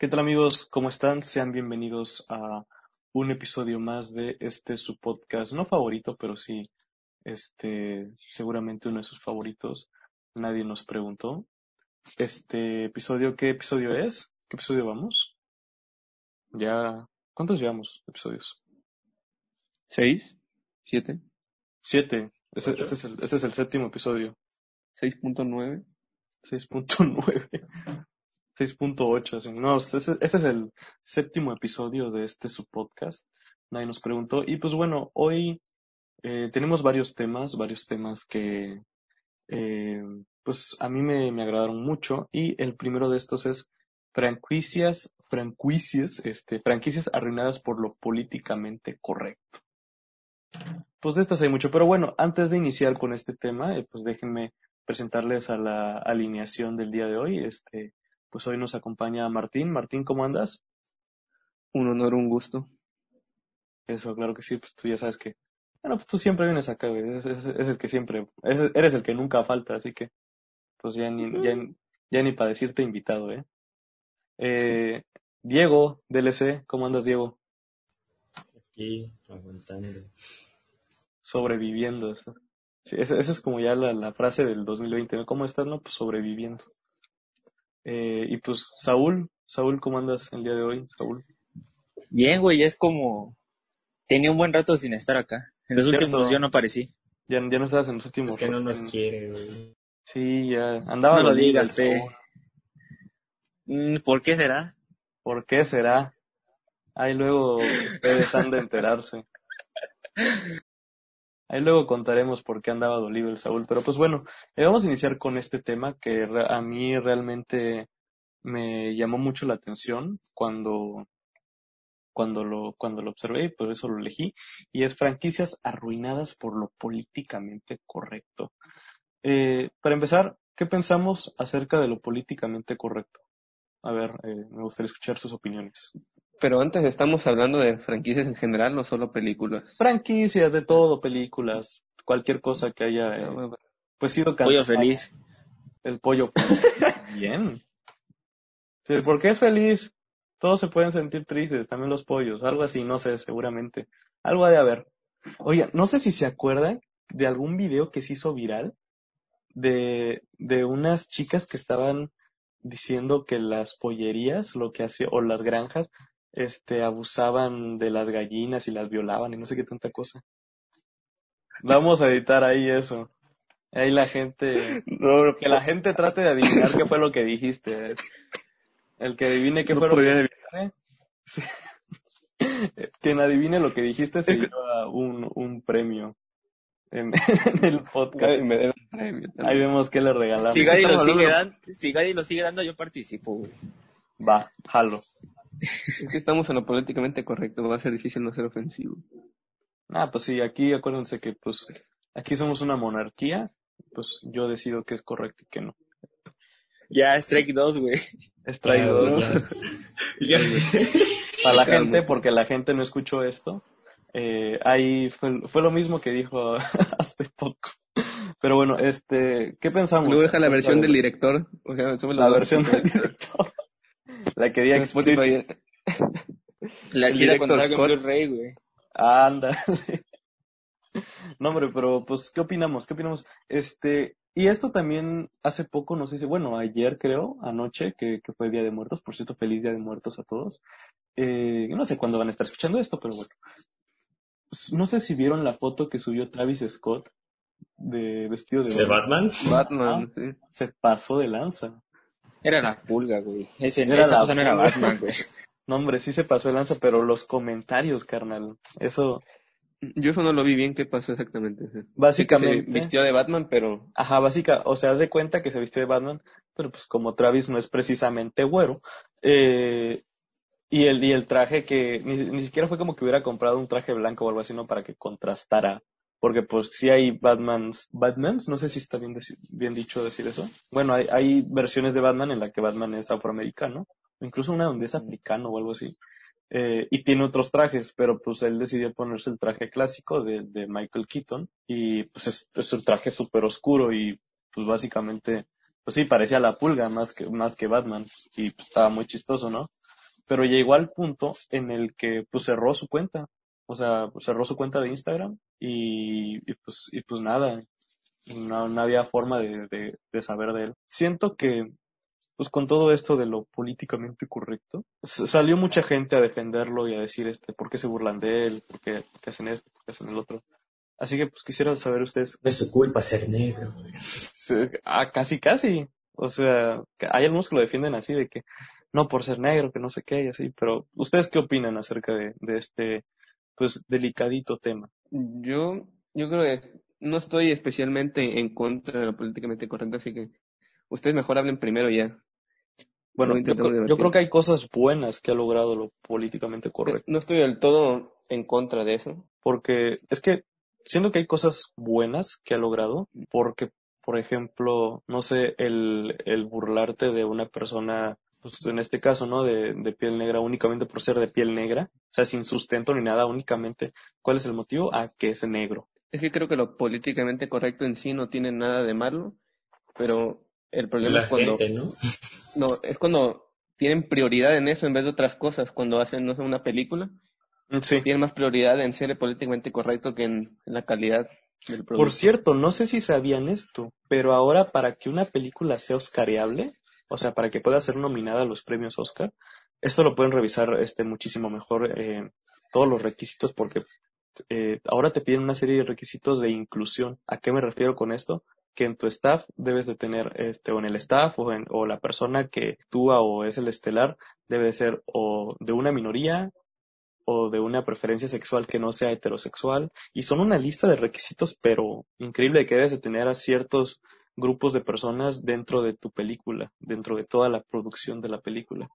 ¿Qué tal amigos? ¿Cómo están? Sean bienvenidos a un episodio más de este su podcast, no favorito, pero sí, este, seguramente uno de sus favoritos. Nadie nos preguntó. Este episodio, ¿qué episodio es? ¿Qué episodio vamos? Ya, ¿cuántos llevamos episodios? ¿Seis? ¿Siete? Siete. Este, este es, el, este es el séptimo episodio. ¿6.9? 6.9. 6.8, así. No, este, este es el séptimo episodio de este su podcast. Nadie nos preguntó. Y pues bueno, hoy eh, tenemos varios temas, varios temas que eh, pues a mí me, me agradaron mucho. Y el primero de estos es franquicias, franquicias, este, franquicias arruinadas por lo políticamente correcto. Pues de estas hay mucho, pero bueno, antes de iniciar con este tema, eh, pues déjenme presentarles a la alineación del día de hoy. Este, pues hoy nos acompaña Martín. Martín, ¿cómo andas? Un honor, un gusto. Eso, claro que sí, pues tú ya sabes que, bueno, pues tú siempre vienes acá, güey. Es, es, es el que siempre, es, eres el que nunca falta, así que, pues ya ni, ya, ya ni para decirte invitado, ¿eh? eh Diego, DLC, ¿cómo andas, Diego? Aquí, aguantando. Sobreviviendo, eso. Sí, esa, esa es como ya la, la frase del 2020, ¿no? ¿Cómo estás, no? Pues sobreviviendo. Eh, y pues, Saúl, Saúl, ¿cómo andas el día de hoy, Saúl? Bien, güey, es como... Tenía un buen rato sin estar acá. En los Cierto. últimos yo no aparecí. Ya, ya no estabas en los últimos. Es que no nos en- quiere, güey. Sí, ya andaba. No lo digas, pe. Mm, ¿Por qué será? ¿Por qué será? Ahí luego ustedes han de enterarse. Ahí luego contaremos por qué andaba dolido el Saúl. Pero pues bueno, eh, vamos a iniciar con este tema que a mí realmente me llamó mucho la atención cuando, cuando lo, cuando lo observé y por eso lo elegí. Y es franquicias arruinadas por lo políticamente correcto. Eh, para empezar, ¿qué pensamos acerca de lo políticamente correcto? A ver, eh, me gustaría escuchar sus opiniones. Pero antes estamos hablando de franquicias en general, no solo películas. Franquicias de todo, películas, cualquier cosa que haya eh, Ah, pues sido Pollo feliz. El pollo Bien. Sí, ¿Por qué es feliz? Todos se pueden sentir tristes, también los pollos, algo así, no sé, seguramente. Algo ha de haber. Oye, no sé si se acuerdan de algún video que se hizo viral de, de unas chicas que estaban diciendo que las pollerías, lo que hacía, o las granjas, este, abusaban de las gallinas y las violaban y no sé qué tanta cosa. Vamos a editar ahí eso. Ahí la gente, No, que la gente trate de adivinar qué fue lo que dijiste. El que adivine qué no fue lo que podría dijiste. sí. Quien adivine lo que dijiste se lleva un, un premio en, en el podcast. Ay, me deben un premio Ahí vemos qué le regalamos. Si Gadi lo sigue dando, si Gadi lo sigue dando, yo participo, güey. Va, jalo. Es que estamos en lo políticamente correcto, va a ser difícil no ser ofensivo. Ah, pues sí, aquí acuérdense que pues aquí somos una monarquía, pues yo decido qué es correcto y qué no. Ya, Strike 2, güey. Es traidor Ya, Ya. para la Calma. gente porque la gente no escuchó esto. Eh, ahí fue, fue lo mismo que dijo hace poco. Pero bueno, este, ¿qué pensamos? Luego deja la acerca versión de- del director. O sea, la versión del director. La que diga En Spotify. La cuando salga Scott. en Blu-ray, güey. Ándale. No, hombre, pero pues, ¿qué opinamos? ¿Qué opinamos? Este, y esto también hace poco, no sé si, bueno, ayer creo, anoche, que, que fue Día de Muertos, por cierto, feliz Día de Muertos a todos. Eh, no sé cuándo van a estar escuchando esto, pero bueno. Pues, no sé si vieron la foto que subió Travis Scott de vestido de, ¿De Batman? Batman, sí. Se pasó de lanza. Era la pulga, güey. Ese, Era esa la cosa no era. Batman, güey. No, hombre, sí se pasó de lanza, pero los comentarios, carnal, eso, Yo eso no lo vi bien qué pasó exactamente. Sí que se básicamente. vistió de Batman, pero Ajá, básica, o sea, haz de cuenta que se viste de Batman, pero pues como Travis no es precisamente güero, eh, y el, y el traje que, ni, ni siquiera fue como que hubiera comprado un traje blanco o algo así, ¿no? Para que contrastara, porque pues sí hay Batmans, Batmans, no sé si está bien, bien dicho decir eso. Bueno, hay, hay versiones de Batman en la que Batman es afroamericano, incluso una donde es africano o algo así. Eh, y tiene otros trajes, pero pues él decidió ponerse el traje clásico de, de Michael Keaton y pues es, es un traje súper oscuro y pues básicamente, pues sí, parecía la pulga más que, más que Batman y pues estaba muy chistoso, ¿no? pero llegó al punto en el que pues cerró su cuenta. O sea, pues, cerró su cuenta de Instagram y, y pues, y pues nada, no, no había forma de, de, de saber de él. Siento que pues con todo esto de lo políticamente correcto, salió mucha gente a defenderlo y a decir este, por qué se burlan de él, por qué, por qué hacen esto, por qué hacen el otro. Así que pues quisiera saber ustedes, No es su culpa ser negro. ah, casi casi, o sea, hay algunos que lo defienden así de que no por ser negro, que no sé qué y así, pero ustedes qué opinan acerca de, de este pues delicadito tema. Yo, yo creo que no estoy especialmente en contra de lo políticamente correcto, así que ustedes mejor hablen primero ya. Bueno, yo, creo- yo debatir. creo que hay cosas buenas que ha logrado lo políticamente correcto. No estoy del todo en contra de eso. porque es que siento que hay cosas buenas que ha logrado, porque, por ejemplo, no sé, el, el burlarte de una persona, pues en este caso, ¿no? De, de piel negra únicamente por ser de piel negra, o sea, sin sustento ni nada, únicamente, ¿cuál es el motivo? A que es negro. Es que creo que lo políticamente correcto en sí no tiene nada de malo, pero el problema La es cuando gente, ¿no? no es cuando tienen prioridad en eso en vez de otras cosas. Cuando hacen no sé, una película, Sí. tienen más prioridad en ser políticamente correcto que en, en la calidad del producto. Por cierto, no sé si sabían esto, pero ahora para que una película sea oscareable, o sea, para que pueda ser nominada a los premios Oscar, esto lo pueden revisar este muchísimo mejor eh, todos los requisitos porque eh, ahora te piden una serie de requisitos de inclusión. ¿A qué me refiero con esto? Que en tu staff debes de tener, este, o en el staff o, en, o la persona que actúa o es el estelar debe de ser o de una minoría o de una preferencia sexual que no sea heterosexual y son una lista de requisitos pero increíble que debes de tener a ciertos grupos de personas dentro de tu película, dentro de toda la producción de la película.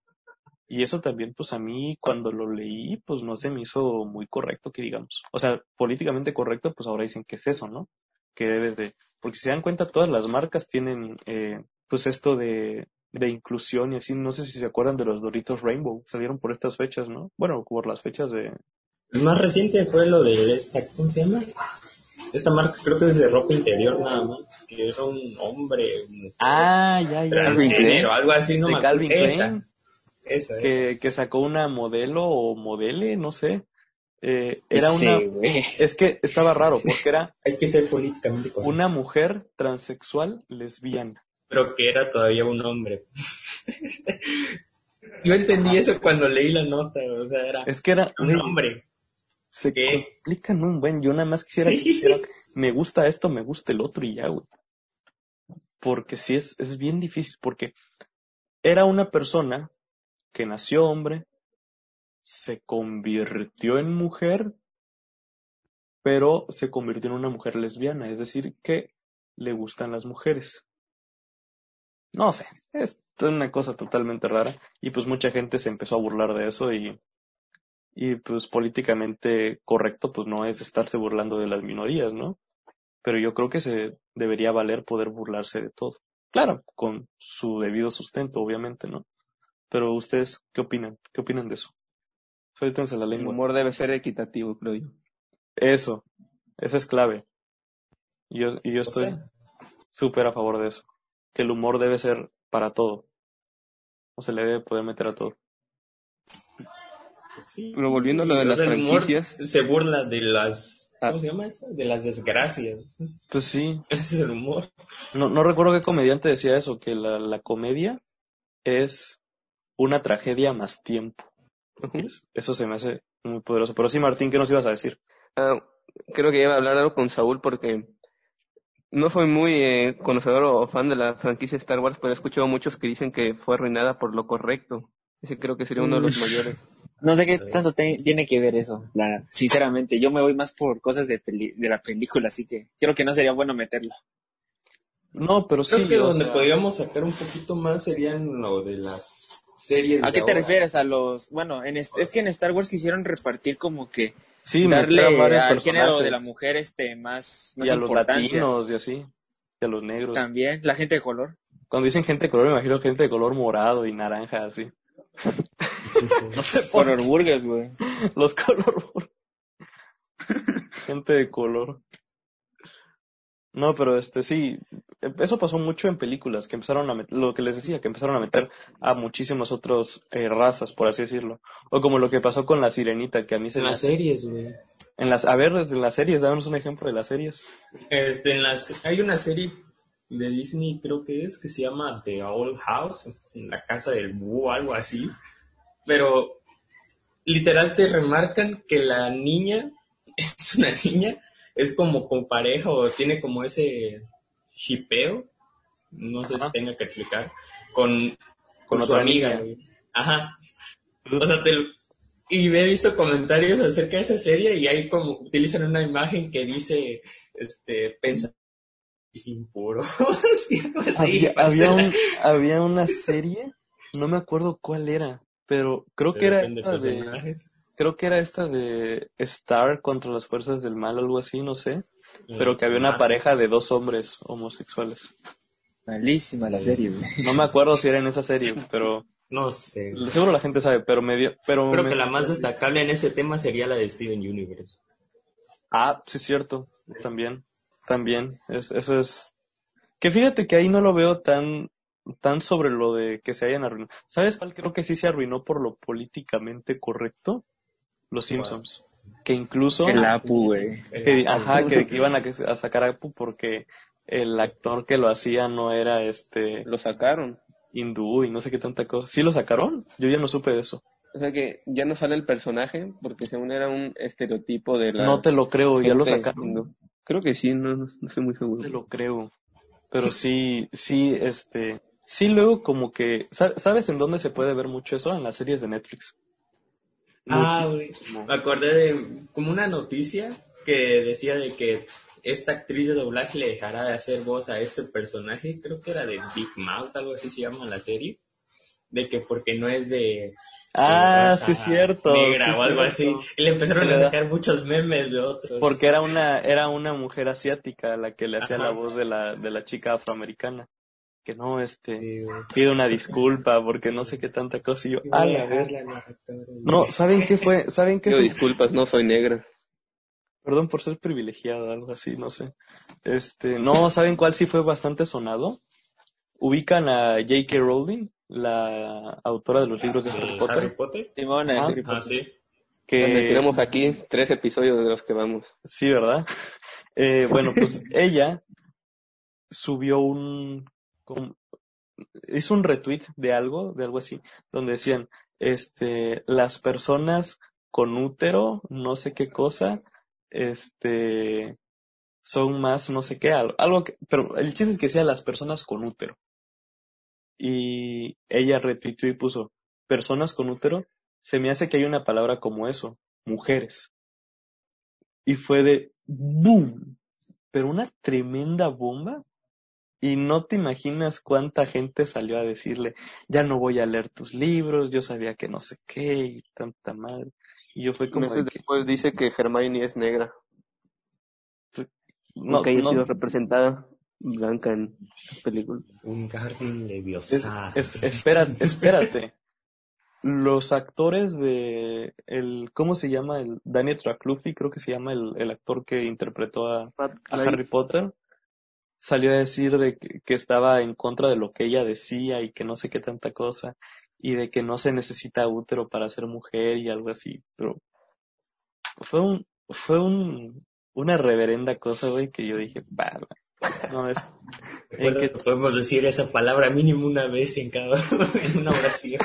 Y eso también, pues a mí cuando lo leí, pues no se me hizo muy correcto que digamos. O sea, políticamente correcto, pues ahora dicen que es eso, ¿no? Que debes de, porque si se dan cuenta todas las marcas tienen, eh, pues esto de, de inclusión y así, no sé si se acuerdan de los Doritos Rainbow, salieron por estas fechas, ¿no? Bueno, por las fechas de, El más reciente fue lo de esta, ¿cómo se llama? Esta marca creo que es de ropa interior nada más, que era un hombre, un Ah, ya, ya. Calvin transgénero, algo así, no de me Calvin acuerdo. Klein, Esa, esa, esa. que, sacó una modelo o modele, no sé. Eh, era Sí, una, es que estaba raro, porque era Hay que ser políticamente correcto. una mujer transexual lesbiana. Pero que era todavía un hombre. Yo entendí eso cuando leí la nota, o sea, era Es que era, un hombre. se ¿Qué? complican un buen, yo nada más quisiera que Sí. Me gusta esto, me gusta el otro y ya, güey. Porque sí es, es bien difícil, porque era una persona que nació hombre, se convirtió en mujer, pero se convirtió en una mujer lesbiana, es decir, que le gustan las mujeres. No sé, es una cosa totalmente rara y pues mucha gente se empezó a burlar de eso y, y pues políticamente correcto pues no es estarse burlando de las minorías, ¿no? Pero yo creo que se debería valer poder burlarse de todo. Claro, con su debido sustento, obviamente, ¿no? Pero ustedes, ¿qué opinan? ¿Qué opinan de eso? Suéltense la El lengua. humor debe ser equitativo, creo yo. Eso, eso es clave. Y yo, y yo estoy súper a favor de eso. Que el humor debe ser para todo. O se le debe poder meter a todo. pues sí. Pero volviendo a lo de las el franquicias, se burla de las. ¿Cómo se llama esto? De las desgracias. Pues sí, Ese es el humor. no, no recuerdo qué comediante decía eso, que la, la comedia es una tragedia más tiempo. Eso se me hace muy poderoso. Pero sí, Martín, ¿qué nos ibas a decir? ah, creo que iba a hablar algo con Saúl porque no soy muy eh, conocedor o fan de la franquicia Star Wars, pero he escuchado muchos que dicen que fue arruinada por lo correcto. Ese creo que sería uno de los mayores. No sé qué tanto te- tiene que ver eso, la. Sinceramente, yo me voy más por cosas de, peli- de la película, así que creo que no sería bueno meterlo. No, pero Creo sí. que donde sea, podríamos sacar un poquito más serían lo de las series. ¿A de qué te refieres? A los... Bueno, en es que en Star Wars quisieron repartir como que sí, darle al género de la mujer este más, más y a los latinos y así. Y a los negros. También, la gente de color. Cuando dicen gente de color, me imagino gente de color morado y naranja, así. No sé por Color burgers, güey. Los color. gente de color. No, pero este sí, eso pasó mucho en películas, que empezaron a meter, lo que les decía, que empezaron a meter a muchísimas otras eh, razas, por así decirlo. O como lo que pasó con la sirenita, que a mí se En me las series, güey. En las, a ver, en las series, danos un ejemplo de las series. Este, en las, hay una serie de Disney, creo que es, que se llama The Old House, en la casa del búho, algo así. Pero literal te remarcan que la niña es una niña, es como con pareja o tiene como ese shipeo, no sé si tenga que explicar, con, con, Con su amiga. Ajá. O sea, te, y he visto comentarios acerca de esa serie y ahí como utilizan una imagen que dice, este, pensa impuro. Sí, algo así, había, había, un- había una serie, no me acuerdo cuál era, pero creo que era esta de, creo que era esta de Star contra las fuerzas del mal, algo así, no sé, pero que había una pareja de dos hombres homosexuales. Malísima la serie, güey. No me acuerdo si era en esa serie, pero No sé. seguro la gente sabe, pero me dio, pero Creo me- que la más destacable en ese tema sería la de Steven Universe. Ah, sí es cierto, también, también, es, eso es, que fíjate que ahí no lo veo tan, tan sobre lo de que se hayan arruinado. ¿Sabes cuál creo que sí se arruinó por lo políticamente correcto? Los. Simpsons. Que incluso, El Apu, güey. que, ajá, que, que iban a, a sacar a Apu porque el actor que lo hacía no era este Lo sacaron. hindú y no sé qué tanta cosa. ¿Sí lo sacaron? Yo ya no supe de eso. O sea que ya no sale el personaje porque según era un estereotipo de la... No te lo creo, ya lo sacaron. hindú. Creo que sí, no, no, no estoy muy seguro. te lo creo. Pero sí, sí, este, sí luego como que, sa- ¿sabes en dónde se puede ver mucho eso? En las series de Netflix. Ah, güey. Me acordé de como una noticia que decía de que esta actriz de doblaje le dejará de hacer voz a este personaje, creo que era de Big Mouth, algo así se llama la serie, de que porque no es de Ah, sí es cierto. negra sí o algo cierto. así, y le empezaron a sacar muchos memes de otros. Porque era una, era una mujer asiática la que le hacía la voz de la, de la chica afroamericana. Que no, este, Sí, pide una disculpa porque no sé qué tanta cosa y yo, Voy a a la vez. No, ¿saben qué fue? ¿Saben qué? Pido su- disculpas, no soy negra. Perdón por ser privilegiado, algo así, no sé. Este, no, ¿saben cuál sí fue bastante sonado? Ubican a J.K. Rowling, la autora de los libros de Harry ¿De Potter, Harry Potter? Ah, Harry Ah, sí. que Tenemos aquí tres episodios de los que vamos. sí, ¿verdad? Eh, bueno, pues ella subió un, como- hizo un retweet de algo, de algo así, donde decían, este, las personas con útero, no sé qué cosa, este, son más no sé qué, algo, algo que, pero el chiste es que sea las personas con útero. Y ella retuiteó y puso, personas con útero, se me hace que hay una palabra como eso, mujeres. Y fue de boom, pero una tremenda bomba. Y no te imaginas cuánta gente salió a decirle, ya no voy a leer tus libros, yo sabía que no sé qué, y tanta madre. Y yo fue como Meses que, después dice que Hermione es negra. no, Nunca haya no, sido representada blanca en películas. Un Garden Es- Leviosa. es- espérate, espérate. Los actores de el, ¿cómo se llama? El Daniel Radcliffe, creo que se llama el, el actor que interpretó a, a Harry Potter, salió a decir de que, que estaba en contra de lo que ella decía y que no sé qué tanta cosa y de que no se necesita útero para ser mujer y algo así, pero fue un, fue un, una reverenda cosa, güey, que yo dije, "Bah, no es, Recuerda que- que podemos decir esa palabra mínimo una vez en cada en una oración.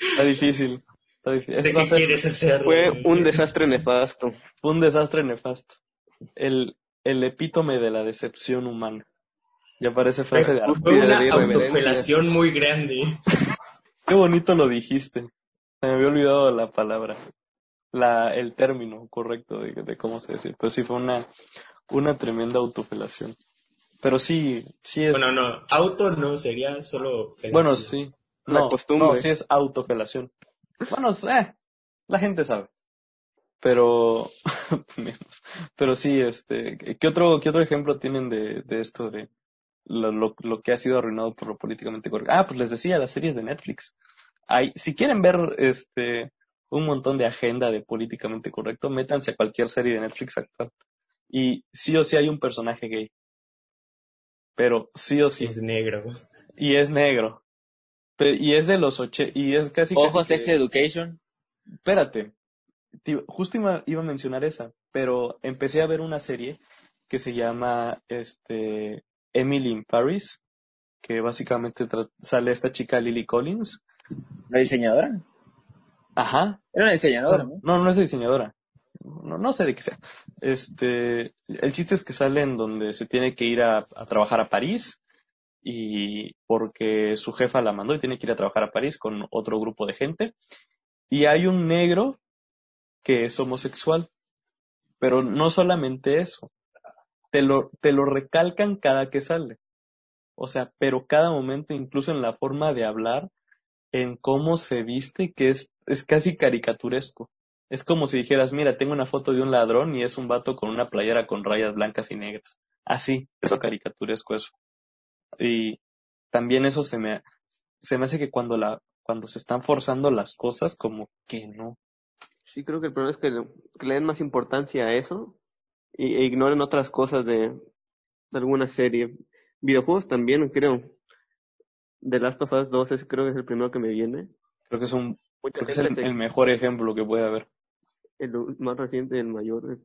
está difícil, está difícil. sé ser- quieres hacer. Fue un desastre nefasto. Fue un desastre nefasto. El, el epítome de la decepción humana. Ya parece frase de Fue una de autofelación muy grande. Qué bonito lo dijiste. Se me había olvidado la palabra. La, el término correcto de, de cómo se dice. Pero sí fue una, una tremenda autofelación. Pero sí, sí es. Bueno, no, auto no, sería solo felación. bueno, sí. La No, costumbre. no, sí es autofelación. Bueno, eh, la gente sabe. Pero, menos. pero sí, este, ¿qué otro, qué otro ejemplo tienen de, de esto de lo, lo, lo que ha sido arruinado por lo políticamente correcto? Ah, pues les decía, las series de Netflix. Hay, si quieren ver, este, un montón de agenda de políticamente correcto, métanse a cualquier serie de Netflix actual. Y sí o sí hay un personaje gay. Pero sí o sí. Es negro. Y es negro. Pero- y es de los oche, y es casi... Ojo, casi Sex que- Education. Espérate. Te- Justo iba, iba a mencionar esa, pero empecé a ver una serie que se llama este Emily in Paris, que básicamente sale esta chica Lily Collins. ¿La diseñadora? Ajá. Era una diseñadora, ¿no? No, no es diseñadora. No, no sé de qué sea. Este, el chiste es que sale en donde se tiene que ir a, a trabajar a París y porque su jefa la mandó y tiene que ir a trabajar a París con otro grupo de gente. Y hay un negro que es homosexual. Pero no solamente eso. Te lo, te lo recalcan cada que sale. O sea, pero cada momento, incluso en la forma de hablar, en cómo se viste, que es, es casi caricaturesco. Es como si dijeras, mira, tengo una foto de un ladrón y es un vato con una playera con rayas blancas y negras. Así, eso caricaturesco eso. Y también eso se me, se me hace que cuando la, cuando se están forzando las cosas, como que no. Sí, creo que el problema es que le, que le den más importancia a eso y, e ignoren otras cosas de, de alguna serie. Videojuegos también, creo. The Last of Us 2 es, creo que es el primero que me viene. Creo que es un, creo que es el, el mejor ejemplo que puede haber. El más reciente, el mayor.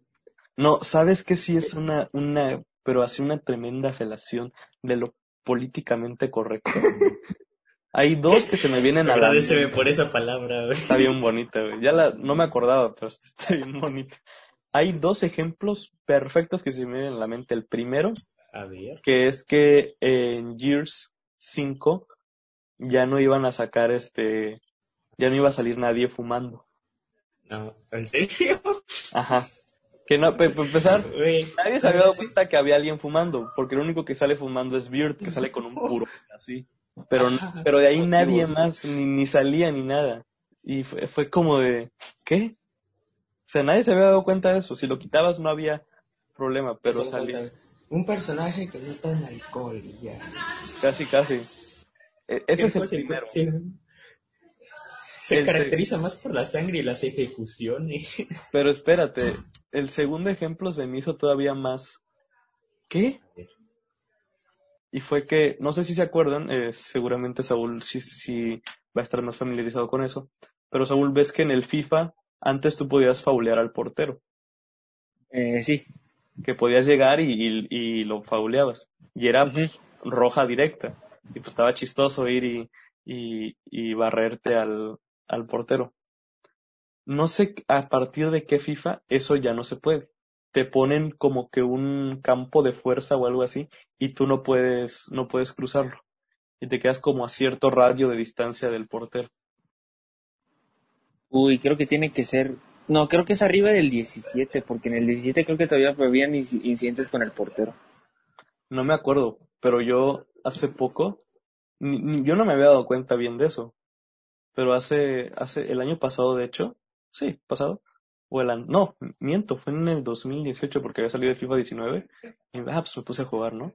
No, ¿sabes que sí es una, una, pero así una tremenda relación de lo políticamente correcto? Hay dos que se me vienen a la Agradeceme mente. por esa palabra, güey. Está bien bonita, güey. Ya la, no me acordaba, pero está bien bonita. Hay dos ejemplos perfectos que se me vienen a la mente. El primero, A ver. que es que en Gears 5 ya no iban a sacar este, ya no iba a salir nadie fumando. No, ¿en serio? Ajá. Que no, para empezar, nadie se había dado cuenta que había alguien fumando, porque lo único que sale fumando es Beard, que sale con un puro, así. Pero, pero de ahí nadie más, ni, ni salía ni nada. Y fue, fue como de, ¿qué? O sea, nadie se había dado cuenta de eso. Si lo quitabas no había problema, pero Solo salía Un personaje que no toma alcohol ya. casi, casi. E- Ese es el Sí, primero. Se El- caracteriza más por la sangre y las ejecuciones. Pero espérate, el segundo ejemplo se me hizo todavía más. ¿Qué? Y fue que, no sé si se acuerdan, eh, seguramente Saúl sí, sí va a estar más familiarizado con eso, pero Saúl, ves que en el FIFA antes tú podías faulear al portero, Eh, sí. que podías llegar y, y- y lo fauleabas, y era pues, roja directa, y pues estaba chistoso ir y, y, y barrerte al, al portero. No sé a partir de qué FIFA eso ya no se puede. Te ponen como que un campo de fuerza o algo así y tú no puedes, no puedes cruzarlo. Y te quedas como a cierto radio de distancia del portero. Uy, creo que tiene que ser. No, creo que es arriba del 17, porque en el 17 creo que todavía habían inci- incidentes con el portero. No me acuerdo, pero yo hace poco, yo no me había dado cuenta bien de eso. Pero hace, hace, el año pasado, de hecho, sí, pasado, o el, an- no, miento, fue en el 2018 porque había salido de FIFA 19 y ah, pues me puse a jugar, ¿no?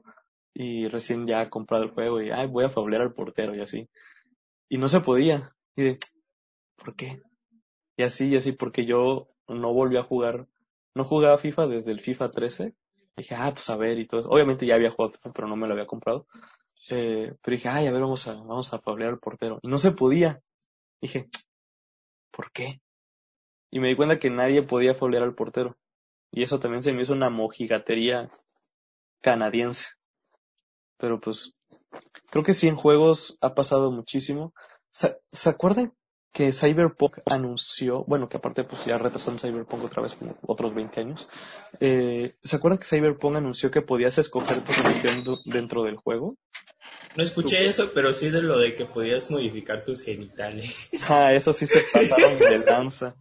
Y recién ya comprado el juego y, ay, voy a faulear al portero y así. Y no se podía. Y de, ¿por qué? Y así, y así, porque yo no volví a jugar, no jugaba FIFA desde el FIFA 13. Dije, ah, pues a ver, y todo. Obviamente ya había jugado, pero no me lo había comprado. Eh, pero dije, ay, a ver, vamos a, vamos a faulear al portero. Y no se podía. Dije, ¿por qué? Y me di cuenta que nadie podía faulear al portero. Y eso también se me hizo una mojigatería canadiense. Pero pues, creo que sí en juegos ha pasado muchísimo. ¿Se, ¿se acuerdan que Cyberpunk anunció, bueno, que aparte pues ya retrasaron Cyberpunk otra vez otros 20 años, eh, ¿se acuerdan que Cyberpunk anunció que podías escoger tu dentro del juego? No escuché eso, pero sí de lo de que podías modificar tus genitales. Ah, eso sí se pasaron de lanza.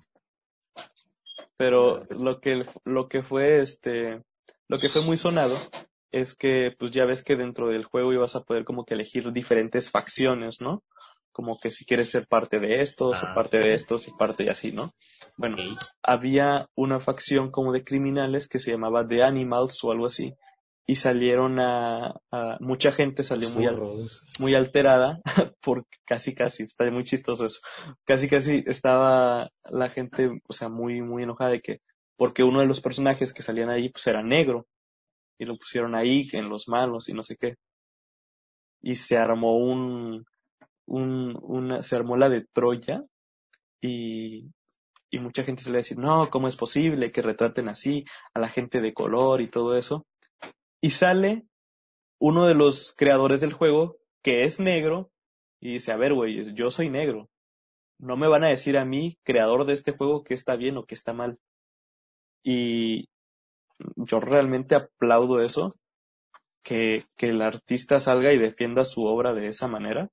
Pero lo que, lo que fue este, lo que fue muy sonado es que, pues ya ves que dentro del juego ibas a poder como que elegir diferentes facciones, ¿no? Como que si quieres ser parte de estos, Ah. o parte de estos, y parte y así, ¿no? Bueno, había una facción como de criminales que se llamaba The Animals o algo así, y salieron a, a mucha gente salió muy, al- muy alterada, porque casi casi, está muy chistoso eso, casi casi estaba la gente, o sea, muy, muy enojada de que, porque uno de los personajes que salían ahí pues era negro y lo pusieron ahí en los malos y no sé qué. Y se armó un, un una, se armó la de Troya y, y mucha gente se le va a decir, no, ¿cómo es posible que retraten así a la gente de color y todo eso? Y sale uno de los creadores del juego que es negro y dice, a ver, güey, yo soy negro. No me van a decir a mí, creador de este juego, que está bien o que está mal. Y yo realmente aplaudo eso, que, que el artista salga y defienda su obra de esa manera.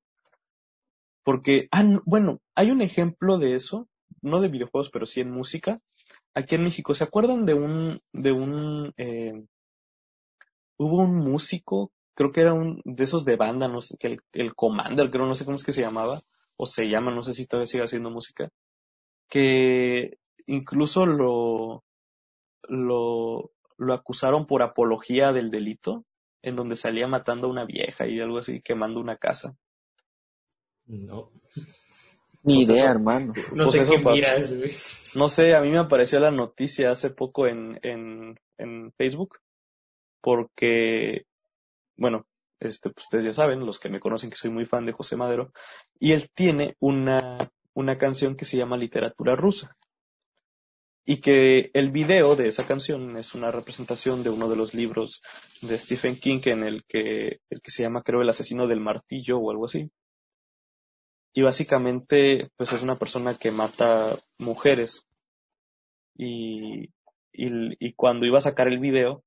Porque, ah, bueno, hay un ejemplo de eso, no de videojuegos, pero sí en música. Aquí en México, ¿se acuerdan de un, de un, eh, hubo un músico, creo que era un de esos de banda, no sé, el, el Commander, creo, no sé cómo es que se llamaba, o se llama, no sé si todavía sigue haciendo música, que incluso lo, lo, lo acusaron por apología del delito, en donde salía matando a una vieja y algo así, quemando una casa. No. Ni Pues idea, eso- hermano. No Pues sé qué pasó. miras, güey. No sé, a mí me apareció la noticia hace poco en, en, en Facebook, porque, bueno, este, pues ustedes ya saben, los que me conocen que soy muy fan de José Madero, y él tiene una, una canción que se llama Literatura Rusa. Y que el video de esa canción es una representación de uno de los libros de Stephen King en el que, el que se llama, creo, El asesino del martillo o algo así. Y básicamente, pues es una persona que mata mujeres. Y, y, y cuando iba a sacar el video,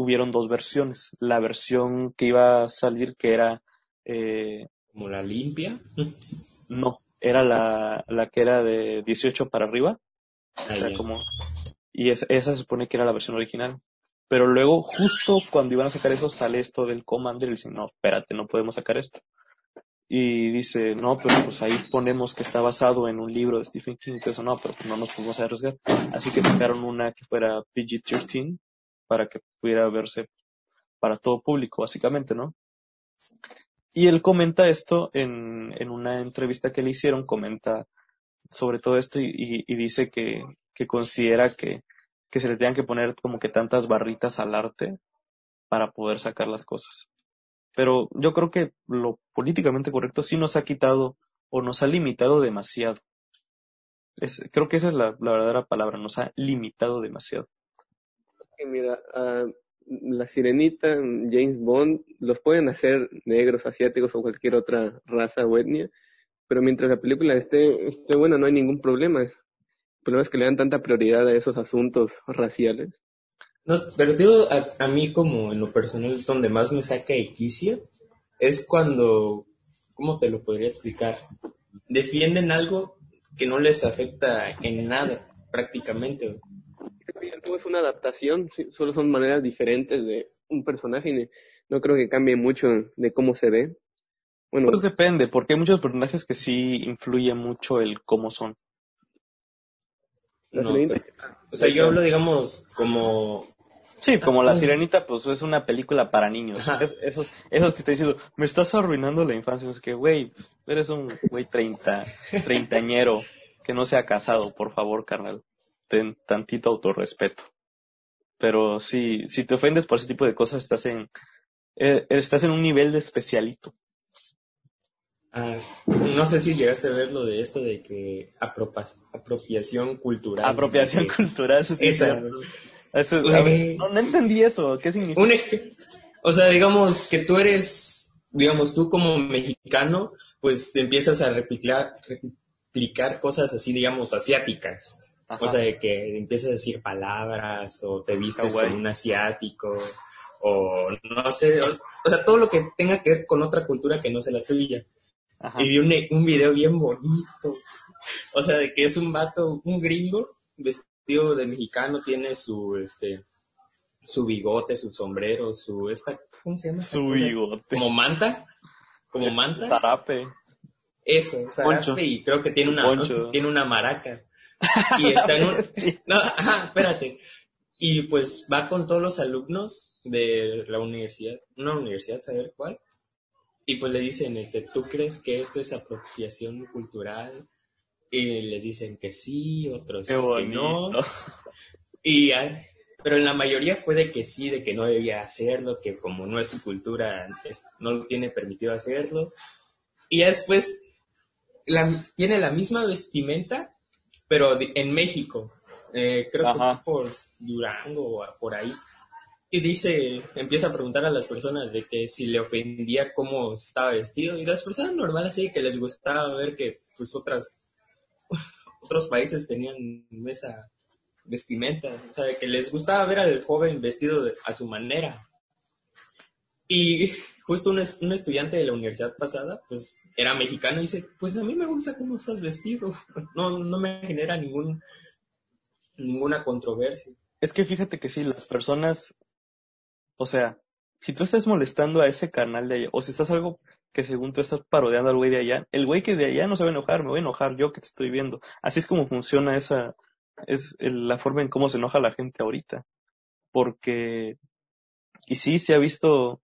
hubieron dos versiones. La versión que iba a salir, que era, eh, Como la limpia. no, era la, la que era de 18 para arriba. Como, y es- esa se supone que era la versión original. Pero luego, justo cuando iban a sacar eso, sale esto del Commander y dicen, no, espérate, no podemos sacar esto. Y dice, no, pero pues ahí ponemos que está basado en un libro de Stephen King, eso no, pero pues no nos podemos arriesgar. Así que sacaron una que fuera PG-13 para que pudiera verse para todo público, básicamente, ¿no? Y él comenta esto en, en una entrevista que le hicieron, comenta sobre todo esto y, dice que, que considera que, que se le tengan que poner como que tantas barritas al arte para poder sacar las cosas. Pero yo creo que lo políticamente correcto sí nos ha quitado o nos ha limitado demasiado. Creo que esa es la, la verdadera palabra, nos ha limitado demasiado. Mira, la sirenita, James Bond, los pueden hacer negros, asiáticos o cualquier otra raza o etnia, pero mientras la película esté, buena no hay ningún problema. El problema es que le dan tanta prioridad a esos asuntos raciales. No, pero digo, a, a mí como en lo personal, donde más me saca de quicio, es cuando, ¿cómo te lo podría explicar? Defienden algo que no les afecta en nada, prácticamente. Es una adaptación, sí, solo son maneras diferentes de un personaje y no creo que cambie mucho de cómo se ve. Bueno, Pues depende, porque hay muchos personajes que sí influye mucho el cómo son. la No, sirenita- pero- o sea, yo hablo, digamos, como Sí, como La Sirenita, pues es una película para niños. Es- esos, esos que está diciendo, me estás arruinando la infancia. Es que, güey, eres un güey treinta, treintañero que no se ha casado, por favor, carnal. Ten tantito autorrespeto. Pero sí, si te ofendes por ese tipo de cosas, estás en, eh, estás en un nivel de especialito. Ah, no sé si llegaste a ver lo de esto de que apropiación cultural. Apropiación Que- cultural. sí, Esa. Eso ver, no, no entendí eso. ¿Qué significa? Un o sea, digamos que tú eres, digamos, tú como mexicano, pues te empiezas a replicar, replicar cosas así, digamos, asiáticas. Ajá. O sea, de que empiezas a decir palabras o te vistes como un asiático o no sé, o, o sea, todo lo que tenga que ver con otra cultura que no sea la tuya. Ajá. Y vi un, un video bien bonito. O sea, de que es un vato, un gringo, vestido de mexicano, tiene su, este, su bigote, su sombrero, su, esta, ¿cómo se llama? Su cosa? bigote. Como manta. Como manta. Zarape. Eso, zarape, Poncho. y creo que tiene una, tiene una maraca. Y está en un, no, ajá, espérate. Y pues va con todos los alumnos de la universidad, una universidad, saber cuál. Y pues le dicen, este, ¿tú crees que esto es apropiación cultural? Y les dicen que sí, otros que no. Y, pero en la mayoría fue de que sí, de que no debía hacerlo, que como no es su cultura, no lo tiene permitido hacerlo. Y ya después la- tiene la misma vestimenta, pero en México. Eh, creo que Ajá. fue por Durango o por ahí. Y dice, empieza a preguntar a las personas de que si le ofendía cómo estaba vestido. Y las personas normales sí que les gustaba ver que pues otras otros países tenían esa vestimenta, o sea, que les gustaba ver al joven vestido de- a su manera. Y justo un, un estudiante de la universidad pasada, pues era mexicano y dice, pues a mí me gusta cómo estás vestido, no, no me genera ningún, ninguna controversia. Es que fíjate que sí, las personas, o sea, si tú estás molestando a ese canal de allá, o si estás algo que según tú estás parodiando al güey de allá, el güey que de allá no se va a enojar, me voy a enojar yo que te estoy viendo. Así es como funciona esa, es el- la forma en cómo se enoja la gente ahorita. Porque, y sí, se ha visto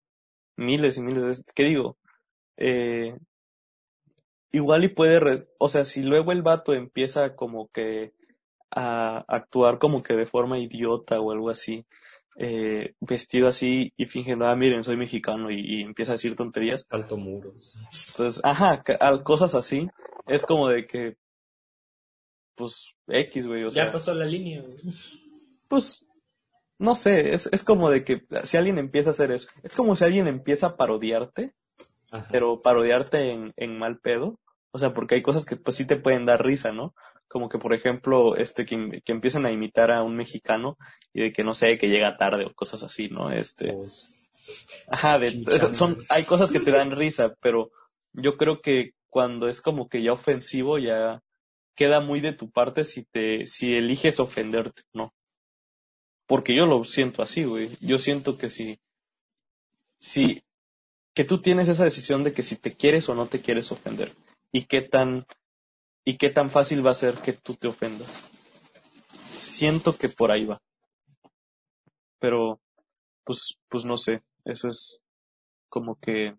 miles y miles de veces, ¿qué digo? Eh, igual y puede, re- o sea, si luego el vato empieza como que a actuar como que de forma idiota o algo así, eh, vestido así y fingiendo, ah, miren, soy mexicano y, y empieza a decir tonterías. Alto muros. Entonces, ajá, cosas así, es como de que, pues, X, güey, o sea, ya pasó la línea. güey. pues, no sé, es, es como de que si alguien empieza a hacer eso, es como si alguien empieza a parodiarte, Ajá. pero parodiarte en, en mal pedo, o sea, porque hay cosas que pues sí te pueden dar risa, ¿no? Como que, por ejemplo, este, que, que empiezan a imitar a un mexicano y de que no sé, que llega tarde o cosas así, ¿no? Este, Pues, ajá, de, son, hay cosas que te dan risa, pero yo creo que cuando es como que ya ofensivo, ya queda muy de tu parte si te, si eliges ofenderte, ¿no? Porque yo lo siento así, güey. Yo siento que si, si, que tú tienes esa decisión de que si te quieres o no te quieres ofender. Y qué tan, y qué tan fácil va a ser que tú te ofendas. Siento que por ahí va. Pero, pues, pues no sé. Eso es como que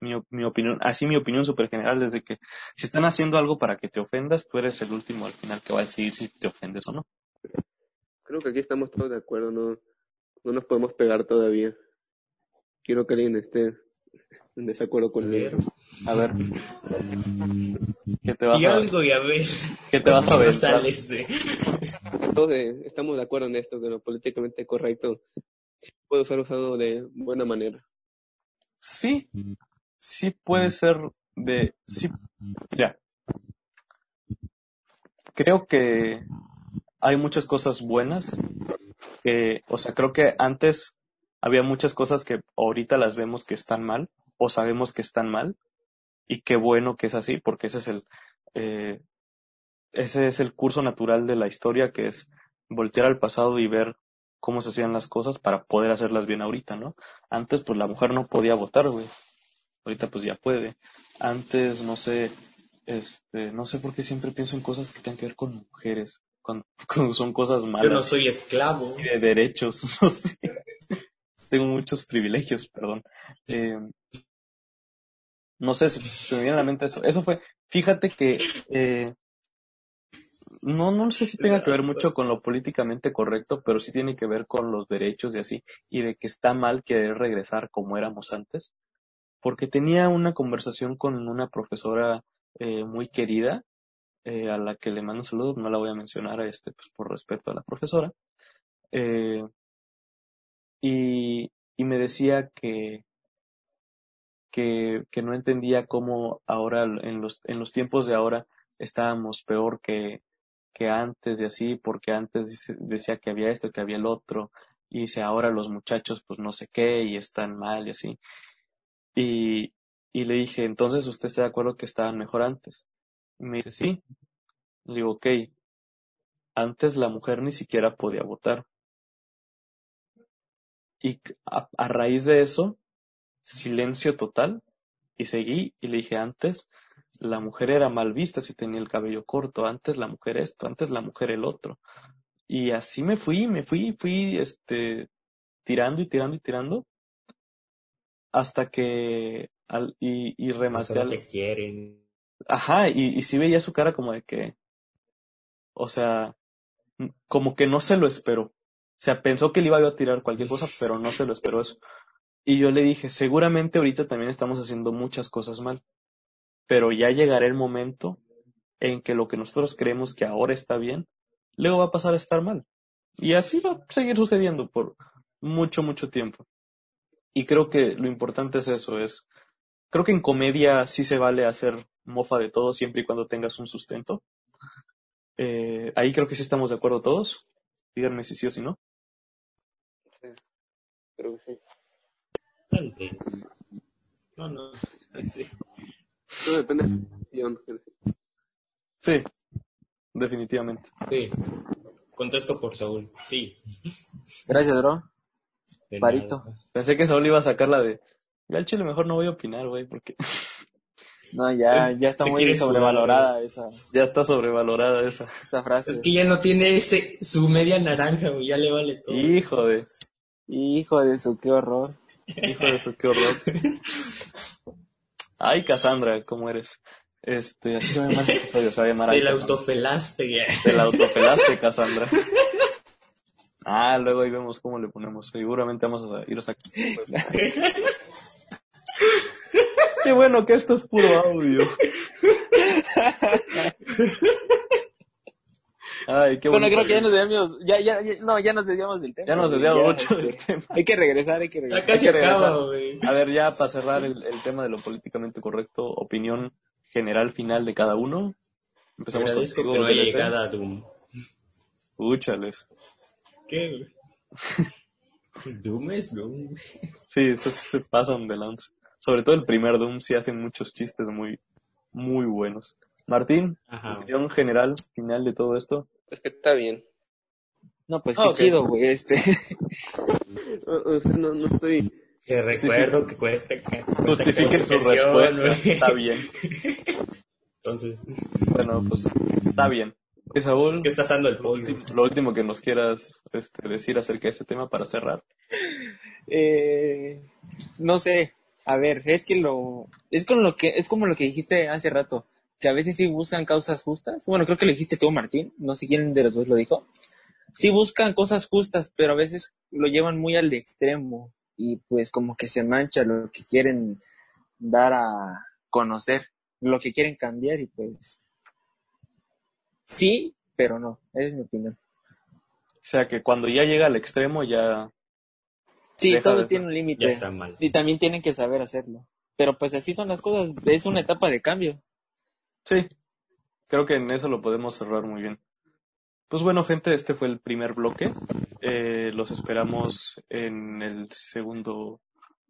mi, mi opinión, así mi opinión súper general es de que si están haciendo algo para que te ofendas, tú eres el último al final que va a decidir si te ofendes o no. Creo que aquí estamos todos de acuerdo, no, no nos podemos pegar todavía. Quiero que alguien esté en desacuerdo conmigo. A ver, ¿qué te vas Y a, algo y a ver. qué te vas a ver? sales de- Todos eh, estamos de acuerdo en esto, que lo políticamente correcto sí puede ser usado de buena manera. Sí, sí puede ser de, sí, mira, creo que hay muchas cosas buenas, que, o sea, creo que antes había muchas cosas que ahorita las vemos que están mal, o sabemos que están mal, y qué bueno que es así, porque ese es el, eh, ese es el curso natural de la historia, que es voltear al pasado y ver cómo se hacían las cosas para poder hacerlas bien ahorita, ¿no? Antes, pues la mujer no podía votar, güey. Ahorita, pues ya puede. Antes, no sé, este, no sé por qué siempre pienso en cosas que tengan que ver con mujeres, cuando, cuando son cosas Yo malas no soy esclavo. y de derechos, no sé. Tengo muchos privilegios, perdón. Eh, no sé, se me viene a la mente eso. Eso fue, fíjate que eh, no, no sé si tenga que ver mucho con lo políticamente correcto, pero sí tiene que ver con los derechos y así, y de que está mal querer regresar como éramos antes. Porque tenía una conversación con una profesora eh, muy querida, eh, a la que le mando un saludo, no la voy a mencionar este, pues por respeto a la profesora. Eh, y, y me decía que, que, que no entendía cómo ahora, en los, en los tiempos de ahora, estábamos peor que, que antes y así, porque antes decía que había esto, que había el otro, y dice ahora los muchachos pues no sé qué y están mal y así. Y, y le dije, entonces usted está de acuerdo que estaban mejor antes. Me dice, sí. Le digo, ok, antes la mujer ni siquiera podía votar. Y a, a raíz de eso, silencio total, y seguí y le dije, antes la mujer era mal vista si tenía el cabello corto, antes la mujer esto, antes la mujer el otro. Y así me fui, me fui, fui, este, tirando y tirando y tirando, hasta que, al, y, y No rematé solo al, te quieren. Ajá, y, y sí veía su cara como de que, o sea, como que no se lo esperó. O sea, pensó que le iba a tirar cualquier cosa, pero no se lo esperó eso. Y yo le dije, seguramente ahorita también estamos haciendo muchas cosas mal, pero ya llegará el momento en que lo que nosotros creemos que ahora está bien, luego va a pasar a estar mal. Y así va a seguir sucediendo por mucho, mucho tiempo. Y creo que lo importante es eso, es, creo que en comedia sí se vale hacer mofa de todo siempre y cuando tengas un sustento. Eh, ahí creo que sí estamos de acuerdo todos. Díganme si sí o si no. Sí, creo que sí. Tal vez. No, no. Sí. Todo depende de la. Sí, definitivamente. sí. Contesto por Saúl. Sí. Gracias, bro. Parito. Pensé que Saúl iba a sacar la de, ya al chile mejor no voy a opinar, güey, porque No, ya, ya está muy sobrevalorada esa, ya está sobrevalorada esa. esa frase. Es que ya no tiene ese, su media naranja, güey. Ya le vale todo. Hijo de, Hijo de su, qué horror. hijo de su, qué horror. Ay, Cassandra, ¿cómo eres? Este, así se va a llamar este episodio, se va a llamar Del Cassandra. autofelaste, güey. Te la autopelaste, Cassandra. Ah, luego ahí vemos cómo le ponemos. Seguramente vamos a ir a sacar. Qué bueno que esto es puro audio. Ay, qué bueno, creo que ya nos desviamos, ya, ya, ya- no, ya nos desviamos del tema. Ya nos güey, desviamos ya, mucho del este, tema. Hay que regresar, hay que regresar. Ya casi Hay que regresar. acaba, güey. A ver, ya para cerrar el, el tema de lo políticamente correcto, opinión general final de cada uno. Empezamos Agradezco que no haya DLC. llegado a Doom. Úchales. ¿Qué, güey? Doom es Doom. Sí, eso sí se pasan de lance. Sobre todo el primer Doom sí hacen muchos chistes muy, muy buenos. Martín, Ajá. opinión general final de todo esto. Es que está bien. No, pues Ah, qué chido, güey, este. O, o sea, no, no estoy... Que recuerdo que cuesta. cuesta Justifiquen su respuesta. güey. Está bien. Entonces, Bueno, pues está bien. Saúl, es que estás dando el último, lo último que nos quieras este, decir acerca de este tema para cerrar. Eh, no sé, a ver, es que lo, es con lo que, es como lo que dijiste hace rato, que a veces sí buscan causas justas. Bueno, creo que lo dijiste tú, Martín, no sé quién de los dos lo dijo. Sí buscan cosas justas, pero a veces lo llevan muy al extremo y pues como que se mancha lo que quieren dar a conocer, lo que quieren cambiar y pues sí, pero no, esa es mi opinión. O sea que cuando ya llega al extremo ya... Sí, Deja todo de- tiene un límite. está mal. Y también tienen que saber hacerlo. Pero pues así son las cosas. Es una etapa de cambio. Sí, creo que en eso lo podemos cerrar muy bien. Pues bueno, gente, este fue el primer bloque. Eh, los esperamos en el segundo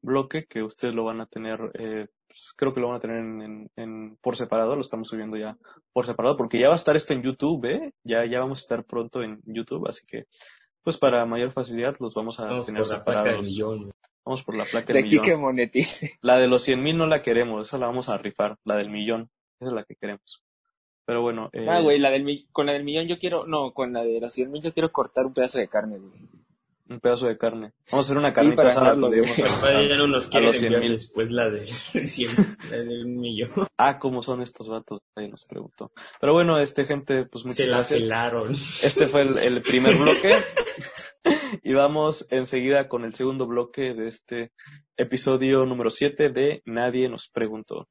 bloque, que ustedes lo van a tener, eh, pues, creo que lo van a tener en, en- en- por separado, lo estamos subiendo ya por separado, porque ya va a estar esto en YouTube, ¿eh? Ya, ya vamos a estar pronto en YouTube, así que, pues para mayor facilidad los vamos a Vamos tener por la placa del separados. millón. Vamos por la placa De del aquí millón. que monetice. La de los 100 mil no la queremos, esa la vamos a rifar, la del millón, esa es la que queremos. Pero bueno, eh, Ah, güey, la del con la del millón yo quiero, no, con la de los 100 mil yo quiero cortar un pedazo de carne, güey. Un pedazo de carne. Vamos a hacer una Sí, carnita para asada asarlo, donde güey. vamos a- Después ya no nos a quieren los 100 enviar mil. después la de 100, la de un millón. Ah, ¿cómo son estos vatos? Ahí nos preguntó. Pero bueno, este gente, pues muchas Se la gracias. pelaron. Este fue el, el primer bloque. y vamos enseguida con el segundo bloque de este episodio número 7 de Nadie nos preguntó.